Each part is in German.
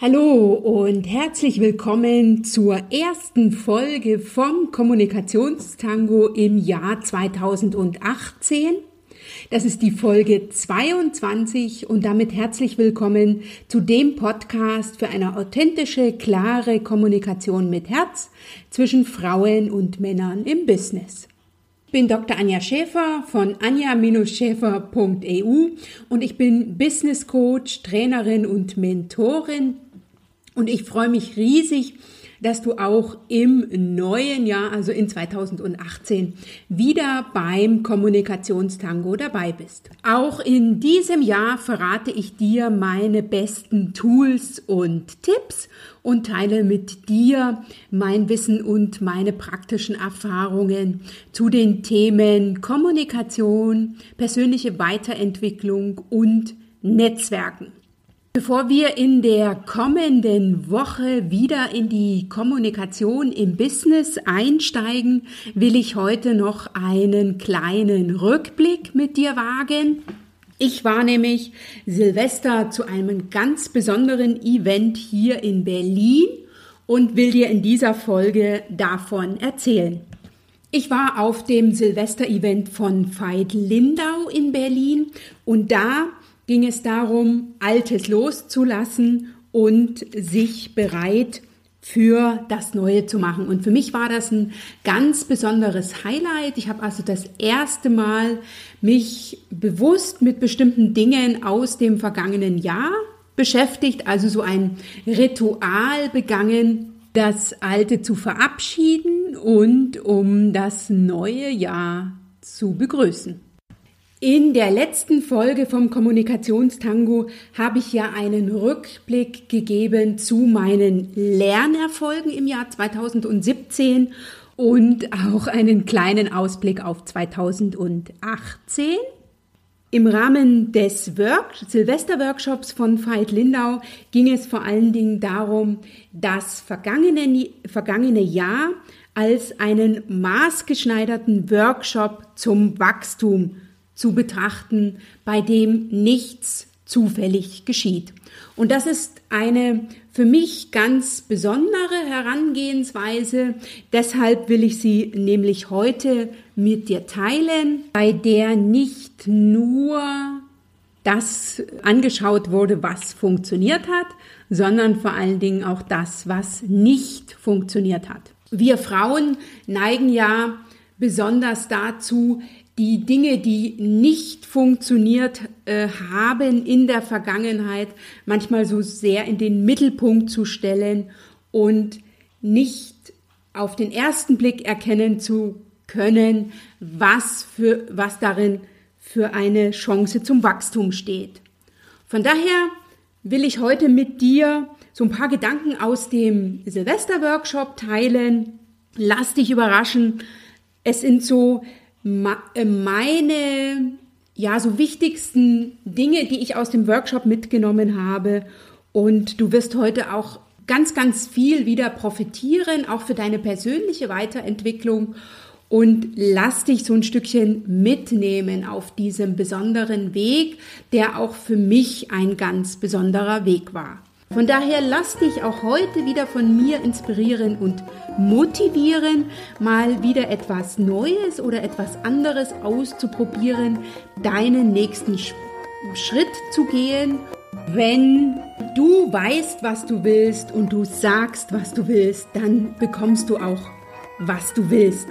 Hallo und herzlich willkommen zur ersten Folge vom Kommunikationstango im Jahr 2018. Das ist die Folge 22 und damit herzlich willkommen zu dem Podcast für eine authentische, klare Kommunikation mit Herz zwischen Frauen und Männern im Business. Ich bin Dr. Anja Schäfer von anja-schäfer.eu und ich bin Business Coach, Trainerin und Mentorin und ich freue mich riesig, dass du auch im neuen Jahr, also in 2018, wieder beim Kommunikationstango dabei bist. Auch in diesem Jahr verrate ich dir meine besten Tools und Tipps und teile mit dir mein Wissen und meine praktischen Erfahrungen zu den Themen Kommunikation, persönliche Weiterentwicklung und Netzwerken. Bevor wir in der kommenden Woche wieder in die Kommunikation im Business einsteigen, will ich heute noch einen kleinen Rückblick mit dir wagen. Ich war nämlich Silvester zu einem ganz besonderen Event hier in Berlin und will dir in dieser Folge davon erzählen. Ich war auf dem Silvester-Event von Veit Lindau in Berlin und da ging es darum, Altes loszulassen und sich bereit für das Neue zu machen. Und für mich war das ein ganz besonderes Highlight. Ich habe also das erste Mal mich bewusst mit bestimmten Dingen aus dem vergangenen Jahr beschäftigt, also so ein Ritual begangen, das Alte zu verabschieden und um das neue Jahr zu begrüßen. In der letzten Folge vom Kommunikationstango habe ich ja einen Rückblick gegeben zu meinen Lernerfolgen im Jahr 2017 und auch einen kleinen Ausblick auf 2018. Im Rahmen des Work Silvesterworkshops von Veit Lindau ging es vor allen Dingen darum, das vergangene, vergangene Jahr als einen maßgeschneiderten Workshop zum Wachstum zu betrachten, bei dem nichts zufällig geschieht. Und das ist eine für mich ganz besondere Herangehensweise. Deshalb will ich sie nämlich heute mit dir teilen, bei der nicht nur das angeschaut wurde, was funktioniert hat, sondern vor allen Dingen auch das, was nicht funktioniert hat. Wir Frauen neigen ja besonders dazu, die Dinge, die nicht funktioniert äh, haben in der Vergangenheit, manchmal so sehr in den Mittelpunkt zu stellen und nicht auf den ersten Blick erkennen zu können, was für, was darin für eine Chance zum Wachstum steht. Von daher will ich heute mit dir so ein paar Gedanken aus dem Silvester-Workshop teilen. Lass dich überraschen. Es sind so meine ja so wichtigsten Dinge, die ich aus dem Workshop mitgenommen habe. Und du wirst heute auch ganz, ganz viel wieder profitieren, auch für deine persönliche Weiterentwicklung. Und lass dich so ein Stückchen mitnehmen auf diesem besonderen Weg, der auch für mich ein ganz besonderer Weg war. Von daher lass dich auch heute wieder von mir inspirieren und motivieren, mal wieder etwas Neues oder etwas anderes auszuprobieren, deinen nächsten Schritt zu gehen. Wenn du weißt, was du willst und du sagst, was du willst, dann bekommst du auch, was du willst.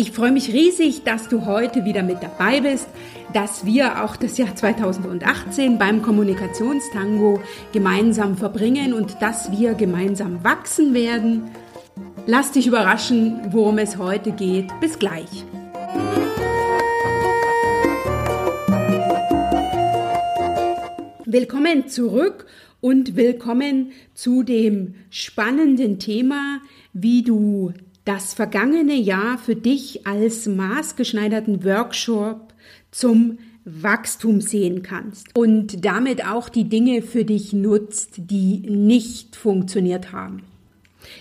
Ich freue mich riesig, dass du heute wieder mit dabei bist dass wir auch das Jahr 2018 beim Kommunikationstango gemeinsam verbringen und dass wir gemeinsam wachsen werden. Lass dich überraschen, worum es heute geht. Bis gleich. Willkommen zurück und willkommen zu dem spannenden Thema, wie du das vergangene Jahr für dich als maßgeschneiderten Workshop zum Wachstum sehen kannst und damit auch die Dinge für dich nutzt, die nicht funktioniert haben.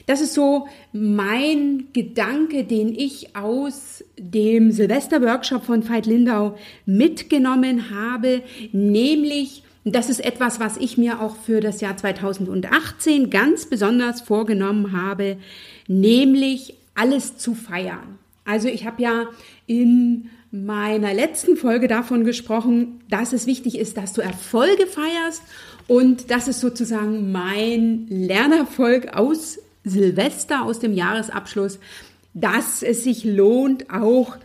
Das ist so mein Gedanke, den ich aus dem Silvester-Workshop von Veit Lindau mitgenommen habe, nämlich Das ist etwas, was ich mir auch für das Jahr 2018 ganz besonders vorgenommen habe, nämlich alles zu feiern. Also ich habe ja in meiner letzten Folge davon gesprochen, dass es wichtig ist, dass du Erfolge feierst und das ist sozusagen mein Lernerfolg aus Silvester, aus dem Jahresabschluss, dass es sich lohnt, auch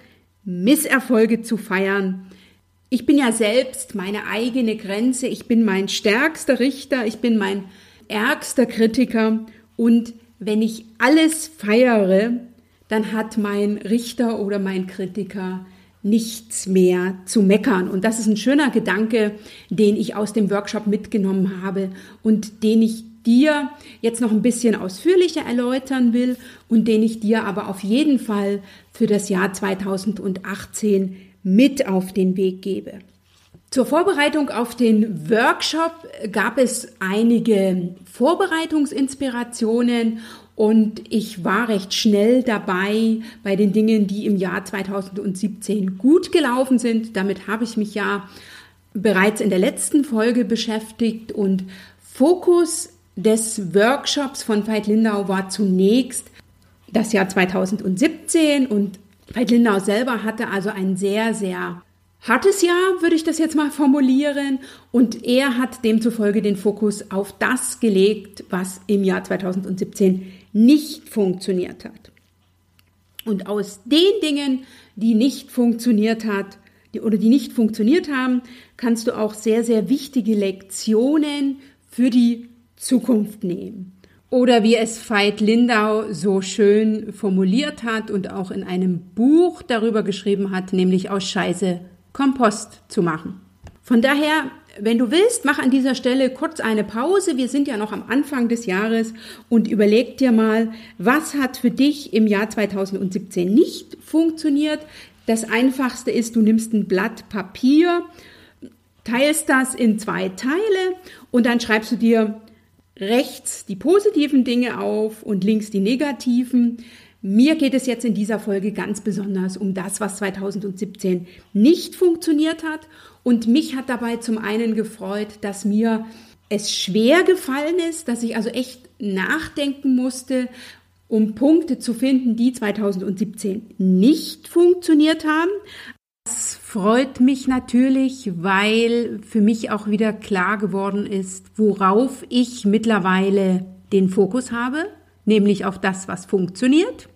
Misserfolge zu feiern. Ich bin ja selbst meine eigene Grenze, ich bin mein stärkster Richter, ich bin mein ärgster Kritiker. Und wenn ich alles feiere, dann hat mein Richter oder mein Kritiker nichts mehr zu meckern. Und das ist ein schöner Gedanke, den ich aus dem Workshop mitgenommen habe und den ich dir jetzt noch ein bisschen ausführlicher erläutern will und den ich dir aber auf jeden Fall für das Jahr 2018 mit auf den Weg gebe. Zur Vorbereitung auf den Workshop gab es einige Vorbereitungsinspirationen und ich war recht schnell dabei bei den Dingen, die im Jahr 2017 gut gelaufen sind. Damit habe ich mich ja bereits in der letzten Folge beschäftigt und Fokus des Workshops von Veit Lindau war zunächst das Jahr 2017 und Veit Lindau selber hatte also ein sehr, sehr hartes Jahr, würde ich das jetzt mal formulieren. Und er hat demzufolge den Fokus auf das gelegt, was im Jahr 2017 nicht funktioniert hat. Und aus den Dingen, die nicht funktioniert hat, die, oder die nicht funktioniert haben, kannst du auch sehr, sehr wichtige Lektionen für die Zukunft nehmen. Oder wie es Veit Lindau so schön formuliert hat und auch in einem Buch darüber geschrieben hat, nämlich aus Scheiße Kompost zu machen. Von daher, wenn du willst, mach an dieser Stelle kurz eine Pause. Wir sind ja noch am Anfang des Jahres und überleg dir mal, was hat für dich im Jahr 2017 nicht funktioniert. Das einfachste ist, du nimmst ein Blatt Papier, teilst das in zwei Teile und dann schreibst du dir rechts die positiven Dinge auf und links die negativen. Mir geht es jetzt in dieser Folge ganz besonders um das, was 2017 nicht funktioniert hat. Und mich hat dabei zum einen gefreut, dass mir es schwer gefallen ist, dass ich also echt nachdenken musste, um Punkte zu finden, die 2017 nicht funktioniert haben. Das freut mich natürlich, weil für mich auch wieder klar geworden ist, worauf ich mittlerweile den Fokus habe, nämlich auf das, was funktioniert.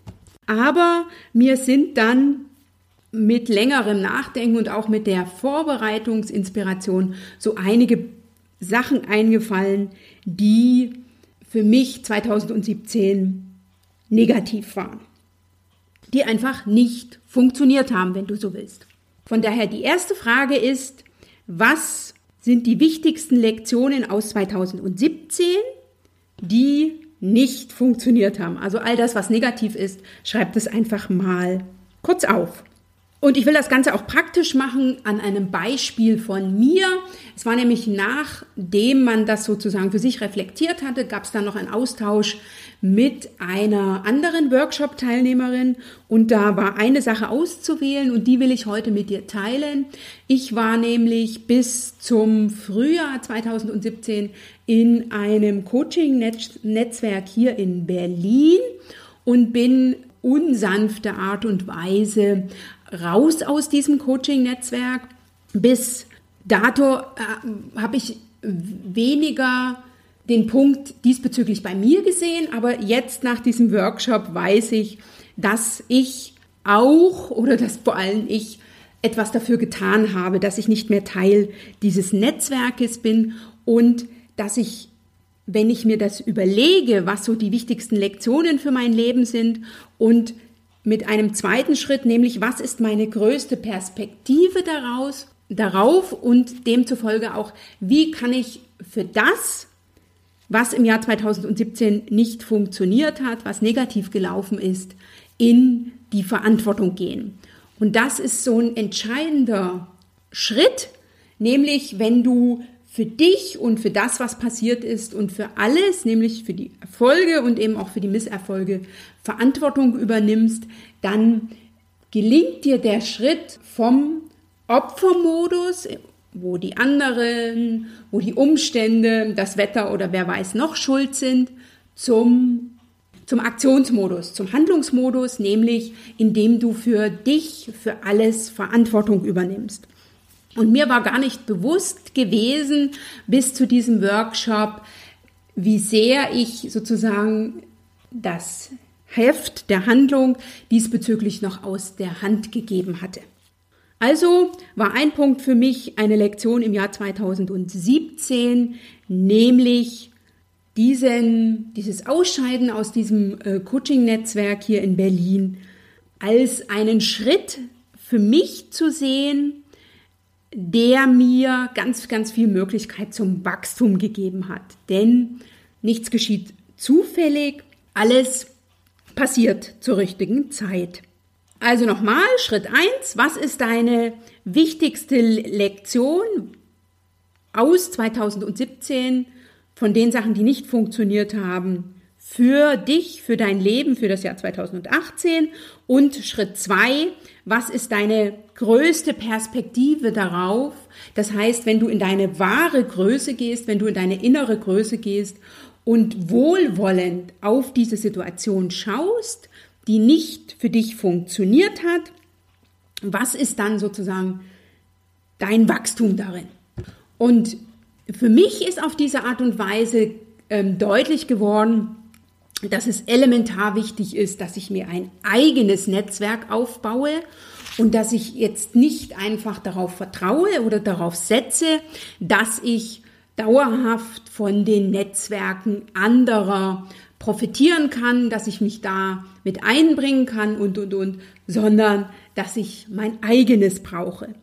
Aber mir sind dann mit längerem Nachdenken und auch mit der Vorbereitungsinspiration so einige Sachen eingefallen, die für mich 2017 negativ waren, die einfach nicht funktioniert haben, wenn du so willst. Von daher die erste Frage ist, was sind die wichtigsten Lektionen aus 2017, die nicht funktioniert haben? Also all das, was negativ ist, schreibt es einfach mal kurz auf. Und ich will das Ganze auch praktisch machen an einem Beispiel von mir. Es war nämlich nachdem man das sozusagen für sich reflektiert hatte, gab es dann noch einen Austausch mit einer anderen Workshop-Teilnehmerin und da war eine Sache auszuwählen und die will ich heute mit dir teilen. Ich war nämlich bis zum Frühjahr 2017 in einem Coaching-Netzwerk hier in Berlin und bin unsanfte Art und Weise raus aus diesem Coaching-Netzwerk. Bis dato äh, habe ich weniger den Punkt diesbezüglich bei mir gesehen, aber jetzt nach diesem Workshop weiß ich, dass ich auch oder dass vor allem ich etwas dafür getan habe, dass ich nicht mehr Teil dieses Netzwerkes bin und dass ich, wenn ich mir das überlege, was so die wichtigsten Lektionen für mein Leben sind und mit einem zweiten Schritt, nämlich was ist meine größte Perspektive daraus, darauf und demzufolge auch, wie kann ich für das, was im Jahr 2017 nicht funktioniert hat, was negativ gelaufen ist, in die Verantwortung gehen. Und das ist so ein entscheidender Schritt, nämlich wenn du für dich und für das, was passiert ist und für alles, nämlich für die Erfolge und eben auch für die Misserfolge Verantwortung übernimmst, dann gelingt dir der Schritt vom Opfermodus, wo die anderen, wo die Umstände, das Wetter oder wer weiß noch schuld sind, zum, zum Aktionsmodus, zum Handlungsmodus, nämlich indem du für dich, für alles Verantwortung übernimmst. Und mir war gar nicht bewusst gewesen bis zu diesem Workshop, wie sehr ich sozusagen das Heft der Handlung diesbezüglich noch aus der Hand gegeben hatte. Also war ein Punkt für mich eine Lektion im Jahr 2017, nämlich diesen, dieses Ausscheiden aus diesem äh, Coaching-Netzwerk hier in Berlin als einen Schritt für mich zu sehen, der mir ganz, ganz viel Möglichkeit zum Wachstum gegeben hat. Denn nichts geschieht zufällig, alles passiert zur richtigen Zeit. Also nochmal, Schritt eins: was ist deine wichtigste Lektion aus 2017 von den Sachen, die nicht funktioniert haben, für dich, für dein Leben, für das Jahr 2018? Und Schritt zwei: was ist deine größte Perspektive darauf? Das heißt, wenn du in deine wahre Größe gehst, wenn du in deine innere Größe gehst und wohlwollend auf diese Situation schaust, die nicht für dich funktioniert hat, was ist dann sozusagen dein Wachstum darin? Und für mich ist auf diese Art und Weise ähm, deutlich geworden, dass es elementar wichtig ist, dass ich mir ein eigenes Netzwerk aufbaue und dass ich jetzt nicht einfach darauf vertraue oder darauf setze, dass ich dauerhaft von den Netzwerken anderer profitieren kann, dass ich mich da mit einbringen kann und, und, und, sondern dass ich mein eigenes brauche.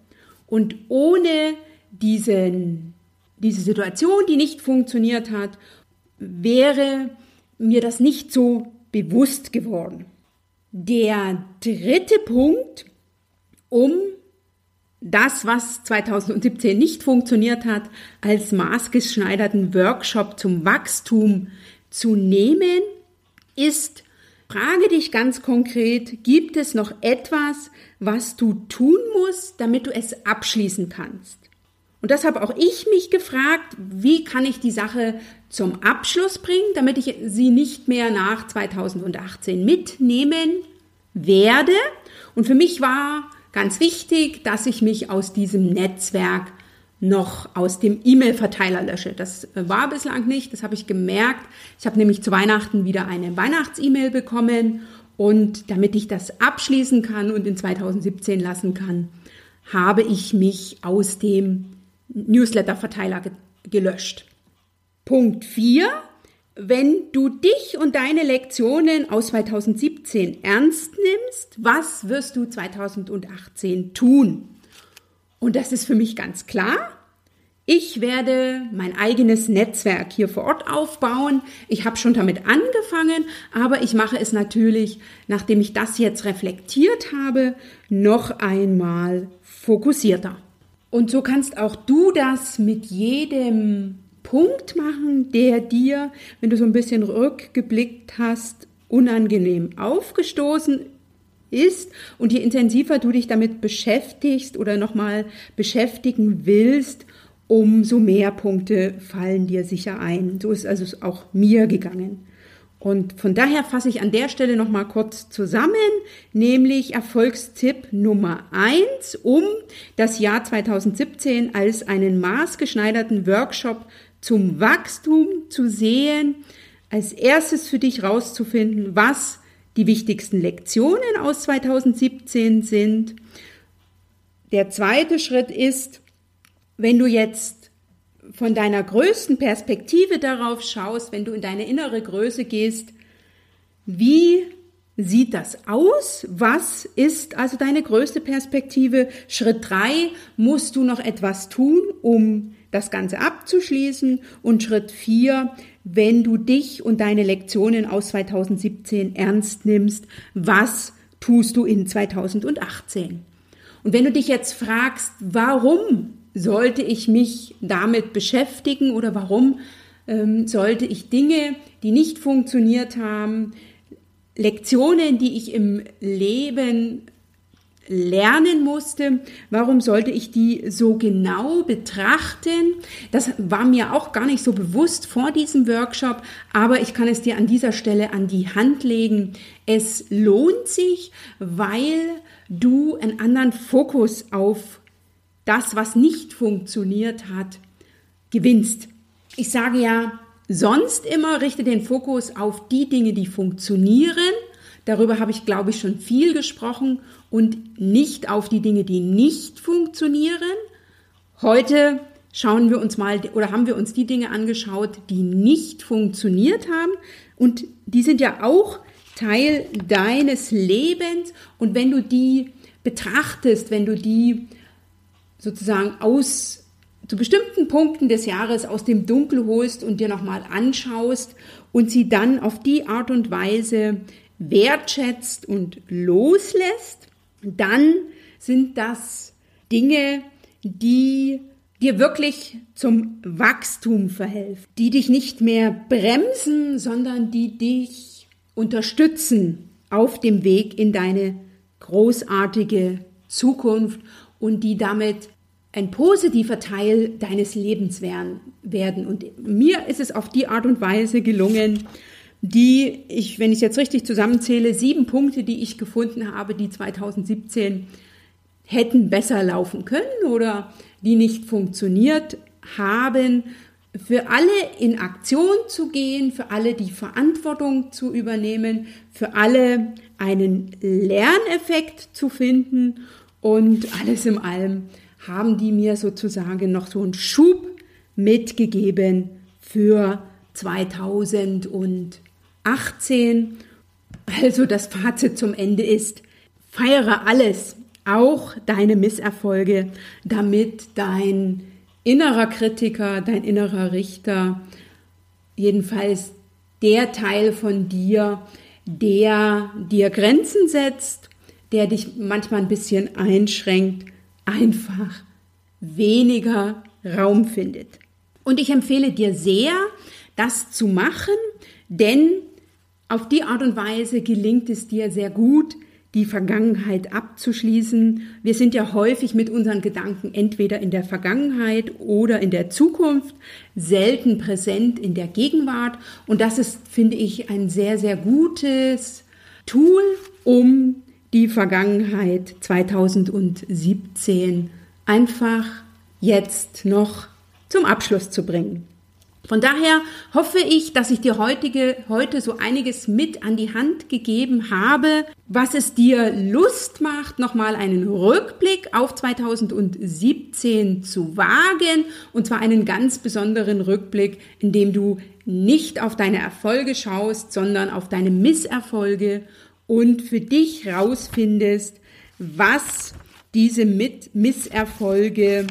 Und ohne diesen, diese Situation, die nicht funktioniert hat, wäre mir das nicht so bewusst geworden. Der dritte Punkt, um das, was 2017 nicht funktioniert hat, als maßgeschneiderten Workshop zum Wachstum zu nehmen, ist, frage dich ganz konkret, gibt es noch etwas, was du tun musst, damit du es abschließen kannst? Und das habe auch ich mich gefragt, wie kann ich die Sache zum Abschluss bringen, damit ich sie nicht mehr nach 2018 mitnehmen werde. Und für mich war ganz wichtig, dass ich mich aus diesem Netzwerk noch aus dem E-Mail-Verteiler lösche. Das äh, war bislang nicht, das habe ich gemerkt. Ich habe nämlich zu Weihnachten wieder eine Weihnachts-E-Mail bekommen und damit ich das abschließen kann und in 2017 lassen kann, habe ich mich aus dem Newsletter-Verteiler ge gelöscht. Punkt 4. Wenn du dich und deine Lektionen aus 2017 ernst nimmst, was wirst du 2018 tun? Und das ist für mich ganz klar. Ich werde mein eigenes Netzwerk hier vor Ort aufbauen. Ich habe schon damit angefangen, aber ich mache es natürlich, nachdem ich das jetzt reflektiert habe, noch einmal fokussierter. Und so kannst auch du das mit jedem Punkt machen, der dir, wenn du so ein bisschen rückgeblickt hast, unangenehm aufgestoßen ist und je intensiver du dich damit beschäftigst oder nochmal beschäftigen willst, umso mehr Punkte fallen dir sicher ein. So ist also auch mir gegangen. Und von daher fasse ich an der Stelle nochmal kurz zusammen, nämlich Erfolgstipp Nummer eins, um das Jahr 2017 als einen maßgeschneiderten Workshop zum Wachstum zu sehen, als erstes für dich rauszufinden, was die wichtigsten Lektionen aus 2017 sind. Der zweite Schritt ist, wenn du jetzt von deiner größten Perspektive darauf schaust, wenn du in deine innere Größe gehst, wie sieht das aus? Was ist also deine größte Perspektive? Schritt drei musst du noch etwas tun, um das Ganze abzuschließen. Und Schritt vier, wenn du dich und deine Lektionen aus 2017 ernst nimmst, was tust du in 2018? Und wenn du dich jetzt fragst, warum sollte ich mich damit beschäftigen oder warum ähm, sollte ich Dinge, die nicht funktioniert haben, Lektionen, die ich im Leben lernen musste. Warum sollte ich die so genau betrachten? Das war mir auch gar nicht so bewusst vor diesem Workshop, aber ich kann es dir an dieser Stelle an die Hand legen. Es lohnt sich, weil du einen anderen Fokus auf das, was nicht funktioniert hat, gewinnst. Ich sage ja sonst immer, richte den Fokus auf die Dinge, die funktionieren. Darüber habe ich, glaube ich, schon viel gesprochen und nicht auf die Dinge, die nicht funktionieren. Heute schauen wir uns mal oder haben wir uns die Dinge angeschaut, die nicht funktioniert haben und die sind ja auch Teil deines Lebens und wenn du die betrachtest, wenn du die sozusagen aus zu bestimmten Punkten des Jahres aus dem Dunkel holst und dir nochmal anschaust und sie dann auf die Art und Weise wertschätzt und loslässt, dann sind das Dinge, die dir wirklich zum Wachstum verhelfen, die dich nicht mehr bremsen, sondern die dich unterstützen auf dem Weg in deine großartige Zukunft und die damit ein positiver Teil deines Lebens werden. Und mir ist es auf die Art und Weise gelungen, die ich, wenn ich jetzt richtig zusammenzähle, sieben Punkte, die ich gefunden habe, die 2017 hätten besser laufen können oder die nicht funktioniert haben, für alle in Aktion zu gehen, für alle die Verantwortung zu übernehmen, für alle einen Lerneffekt zu finden und alles in allem haben die mir sozusagen noch so einen Schub mitgegeben für 2018. Also das Fazit zum Ende ist, feiere alles, auch deine Misserfolge, damit dein innerer Kritiker, dein innerer Richter, jedenfalls der Teil von dir, der dir Grenzen setzt, der dich manchmal ein bisschen einschränkt, einfach weniger Raum findet. Und ich empfehle dir sehr, das zu machen, denn auf die Art und Weise gelingt es dir sehr gut, die Vergangenheit abzuschließen. Wir sind ja häufig mit unseren Gedanken entweder in der Vergangenheit oder in der Zukunft, selten präsent in der Gegenwart. Und das ist, finde ich, ein sehr, sehr gutes Tool, um die Vergangenheit 2017 einfach jetzt noch zum Abschluss zu bringen. Von daher hoffe ich, dass ich dir heutige, heute so einiges mit an die Hand gegeben habe, was es dir Lust macht, nochmal einen Rückblick auf 2017 zu wagen. Und zwar einen ganz besonderen Rückblick, in dem du nicht auf deine Erfolge schaust, sondern auf deine Misserfolge und für dich rausfindest, was diese Mit Misserfolge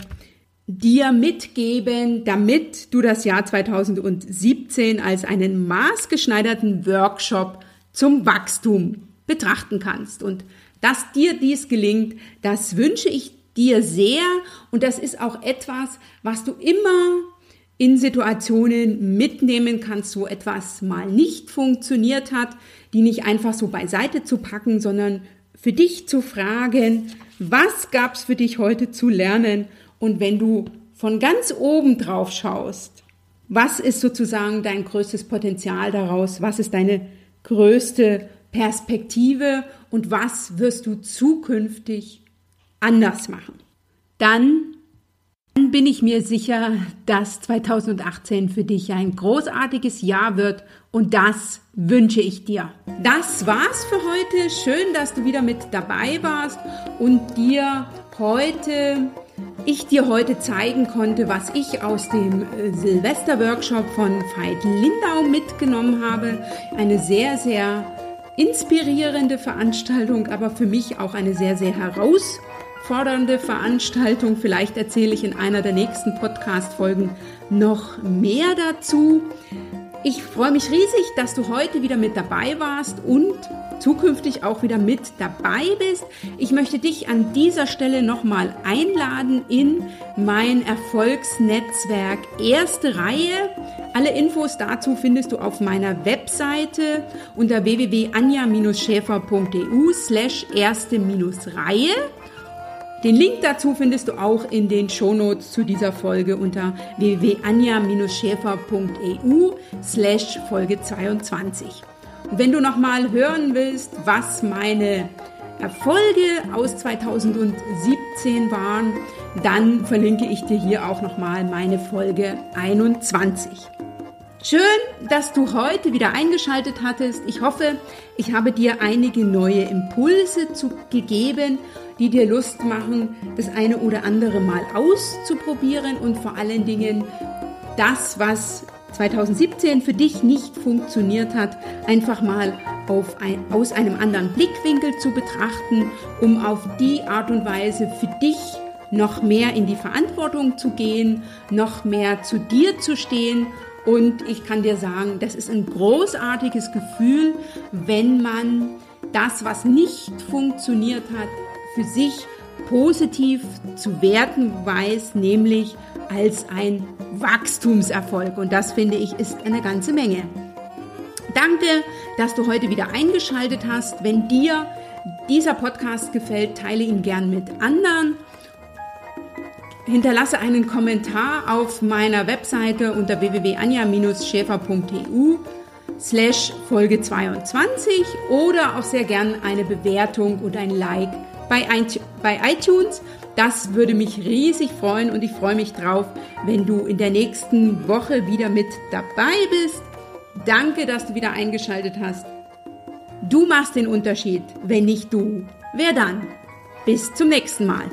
dir mitgeben, damit du das Jahr 2017 als einen maßgeschneiderten Workshop zum Wachstum betrachten kannst. Und dass dir dies gelingt, das wünsche ich dir sehr und das ist auch etwas, was du immer in Situationen mitnehmen kannst, wo etwas mal nicht funktioniert hat, die nicht einfach so beiseite zu packen, sondern für dich zu fragen, was gab es für dich heute zu lernen? Und wenn du von ganz oben drauf schaust, was ist sozusagen dein größtes Potenzial daraus? Was ist deine größte Perspektive und was wirst du zukünftig anders machen? Dann bin ich mir sicher, dass 2018 für dich ein großartiges Jahr wird und das wünsche ich dir. Das war's für heute. Schön, dass du wieder mit dabei warst und dir heute ich dir heute zeigen konnte, was ich aus dem äh, Silvester-Workshop von Veit Lindau mitgenommen habe. Eine sehr, sehr inspirierende Veranstaltung, aber für mich auch eine sehr, sehr herausfordernde fordernde Veranstaltung. Vielleicht erzähle ich in einer der nächsten Podcast-Folgen noch mehr dazu. Ich freue mich riesig, dass du heute wieder mit dabei warst und zukünftig auch wieder mit dabei bist. Ich möchte dich an dieser Stelle nochmal einladen in mein Erfolgsnetzwerk Erste Reihe. Alle Infos dazu findest du auf meiner Webseite unter www.anja-schäfer.eu slash erste-reihe. Den Link dazu findest du auch in den Shownotes zu dieser Folge unter www.anja-schäfer.eu slash Folge 22. Und wenn du nochmal hören willst, was meine Erfolge aus 2017 waren, dann verlinke ich dir hier auch nochmal meine Folge 21. Schön, dass du heute wieder eingeschaltet hattest. Ich hoffe, ich habe dir einige neue Impulse zu, gegeben, die dir Lust machen, das eine oder andere mal auszuprobieren und vor allen Dingen das, was 2017 für dich nicht funktioniert hat, einfach mal ein, aus einem anderen Blickwinkel zu betrachten, um auf die Art und Weise für dich noch mehr in die Verantwortung zu gehen, noch mehr zu dir zu stehen. Und ich kann dir sagen, das ist ein großartiges Gefühl, wenn man das, was nicht funktioniert hat, für sich positiv zu werten weiß, nämlich als ein Wachstumserfolg. Und das finde ich ist eine ganze Menge. Danke, dass du heute wieder eingeschaltet hast. Wenn dir dieser Podcast gefällt, teile ihn gern mit anderen Hinterlasse einen Kommentar auf meiner Webseite unter www.anja-schäfer.eu slash Folge 22 oder auch sehr gern eine Bewertung und ein Like bei iTunes. Das würde mich riesig freuen und ich freue mich drauf, wenn du in der nächsten Woche wieder mit dabei bist. Danke, dass du wieder eingeschaltet hast. Du machst den Unterschied. Wenn nicht du, wer dann? Bis zum nächsten Mal.